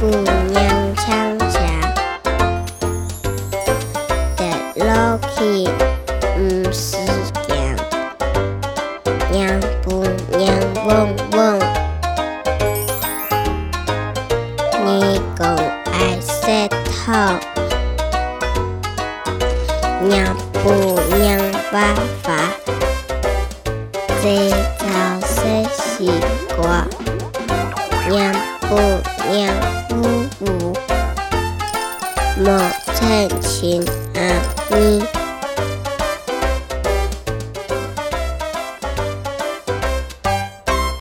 不娘强强，走路气，不是量。娘不娘嗡嗡，你够爱舌头。娘不娘爸爸，在家说西瓜。娘。姑娘，呜呜，莫趁情啊你。